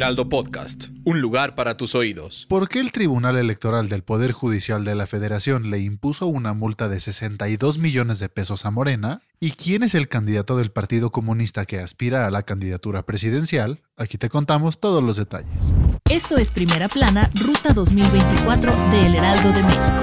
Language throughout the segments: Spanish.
Heraldo Podcast, un lugar para tus oídos. ¿Por qué el Tribunal Electoral del Poder Judicial de la Federación le impuso una multa de 62 millones de pesos a Morena? ¿Y quién es el candidato del Partido Comunista que aspira a la candidatura presidencial? Aquí te contamos todos los detalles. Esto es Primera Plana, Ruta 2024 de El Heraldo de México.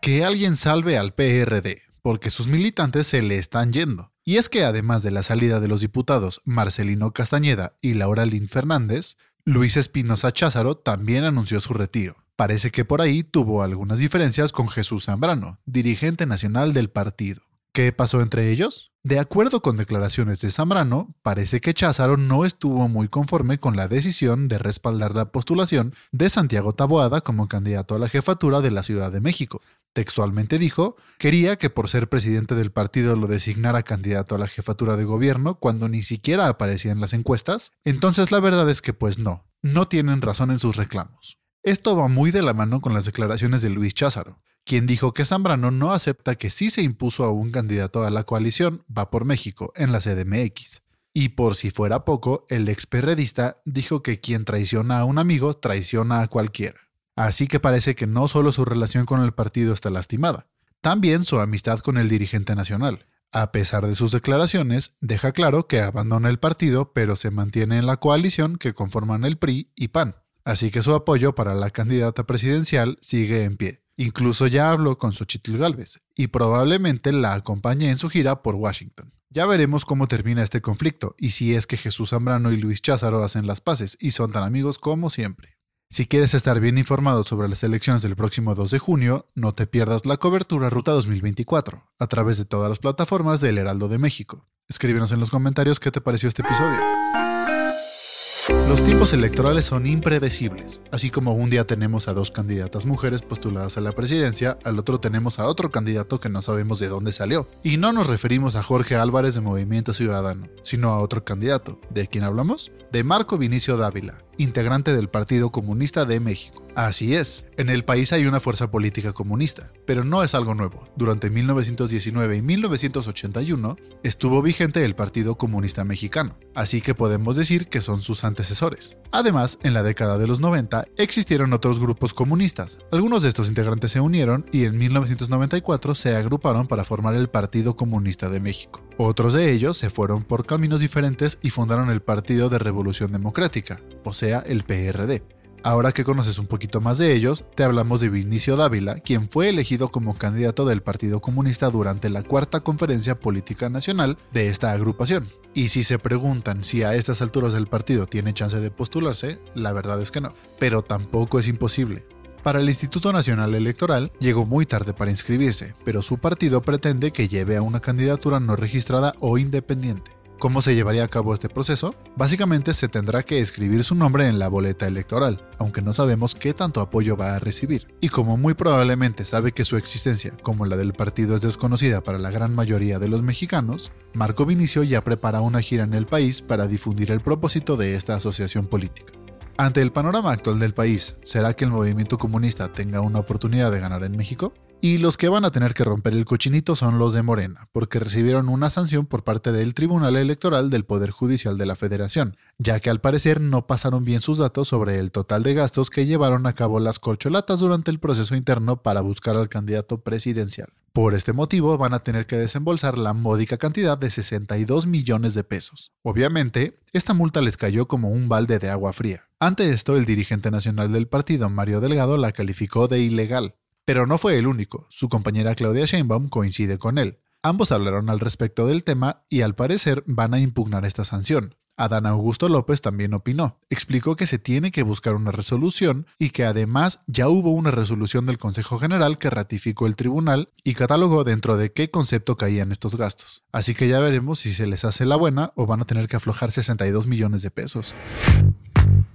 Que alguien salve al PRD, porque sus militantes se le están yendo. Y es que además de la salida de los diputados Marcelino Castañeda y Laura Lin Fernández, Luis Espinosa Cházaro también anunció su retiro. Parece que por ahí tuvo algunas diferencias con Jesús Zambrano, dirigente nacional del partido. ¿Qué pasó entre ellos? De acuerdo con declaraciones de Zambrano, parece que Cházaro no estuvo muy conforme con la decisión de respaldar la postulación de Santiago Taboada como candidato a la jefatura de la Ciudad de México. Textualmente dijo, quería que por ser presidente del partido lo designara candidato a la jefatura de gobierno cuando ni siquiera aparecía en las encuestas. Entonces la verdad es que pues no, no tienen razón en sus reclamos. Esto va muy de la mano con las declaraciones de Luis Cházaro, quien dijo que Zambrano no acepta que si se impuso a un candidato a la coalición, va por México, en la CDMX. Y por si fuera poco, el experredista dijo que quien traiciona a un amigo traiciona a cualquiera. Así que parece que no solo su relación con el partido está lastimada, también su amistad con el dirigente nacional. A pesar de sus declaraciones, deja claro que abandona el partido, pero se mantiene en la coalición que conforman el PRI y PAN. Así que su apoyo para la candidata presidencial sigue en pie. Incluso ya habló con Xochitl Galvez y probablemente la acompañe en su gira por Washington. Ya veremos cómo termina este conflicto y si es que Jesús Zambrano y Luis Cházaro hacen las paces y son tan amigos como siempre. Si quieres estar bien informado sobre las elecciones del próximo 2 de junio, no te pierdas la cobertura Ruta 2024 a través de todas las plataformas del Heraldo de México. Escríbenos en los comentarios qué te pareció este episodio. Los tiempos electorales son impredecibles. Así como un día tenemos a dos candidatas mujeres postuladas a la presidencia, al otro tenemos a otro candidato que no sabemos de dónde salió. Y no nos referimos a Jorge Álvarez de Movimiento Ciudadano, sino a otro candidato. ¿De quién hablamos? De Marco Vinicio Dávila, integrante del Partido Comunista de México. Así es, en el país hay una fuerza política comunista, pero no es algo nuevo. Durante 1919 y 1981 estuvo vigente el Partido Comunista Mexicano, así que podemos decir que son sus antecesores. Además, en la década de los 90 existieron otros grupos comunistas. Algunos de estos integrantes se unieron y en 1994 se agruparon para formar el Partido Comunista de México. Otros de ellos se fueron por caminos diferentes y fundaron el Partido de Revolución Democrática, o sea, el PRD. Ahora que conoces un poquito más de ellos, te hablamos de Vinicio Dávila, quien fue elegido como candidato del Partido Comunista durante la cuarta conferencia política nacional de esta agrupación. Y si se preguntan si a estas alturas el partido tiene chance de postularse, la verdad es que no, pero tampoco es imposible. Para el Instituto Nacional Electoral llegó muy tarde para inscribirse, pero su partido pretende que lleve a una candidatura no registrada o independiente. ¿Cómo se llevaría a cabo este proceso? Básicamente se tendrá que escribir su nombre en la boleta electoral, aunque no sabemos qué tanto apoyo va a recibir. Y como muy probablemente sabe que su existencia, como la del partido, es desconocida para la gran mayoría de los mexicanos, Marco Vinicio ya prepara una gira en el país para difundir el propósito de esta asociación política. Ante el panorama actual del país, ¿será que el movimiento comunista tenga una oportunidad de ganar en México? Y los que van a tener que romper el cochinito son los de Morena, porque recibieron una sanción por parte del Tribunal Electoral del Poder Judicial de la Federación, ya que al parecer no pasaron bien sus datos sobre el total de gastos que llevaron a cabo las corcholatas durante el proceso interno para buscar al candidato presidencial. Por este motivo van a tener que desembolsar la módica cantidad de 62 millones de pesos. Obviamente, esta multa les cayó como un balde de agua fría. Ante esto, el dirigente nacional del partido, Mario Delgado, la calificó de ilegal, pero no fue el único, su compañera Claudia Sheinbaum coincide con él. Ambos hablaron al respecto del tema y al parecer van a impugnar esta sanción. Adán Augusto López también opinó. Explicó que se tiene que buscar una resolución y que además ya hubo una resolución del Consejo General que ratificó el tribunal y catalogó dentro de qué concepto caían estos gastos. Así que ya veremos si se les hace la buena o van a tener que aflojar 62 millones de pesos.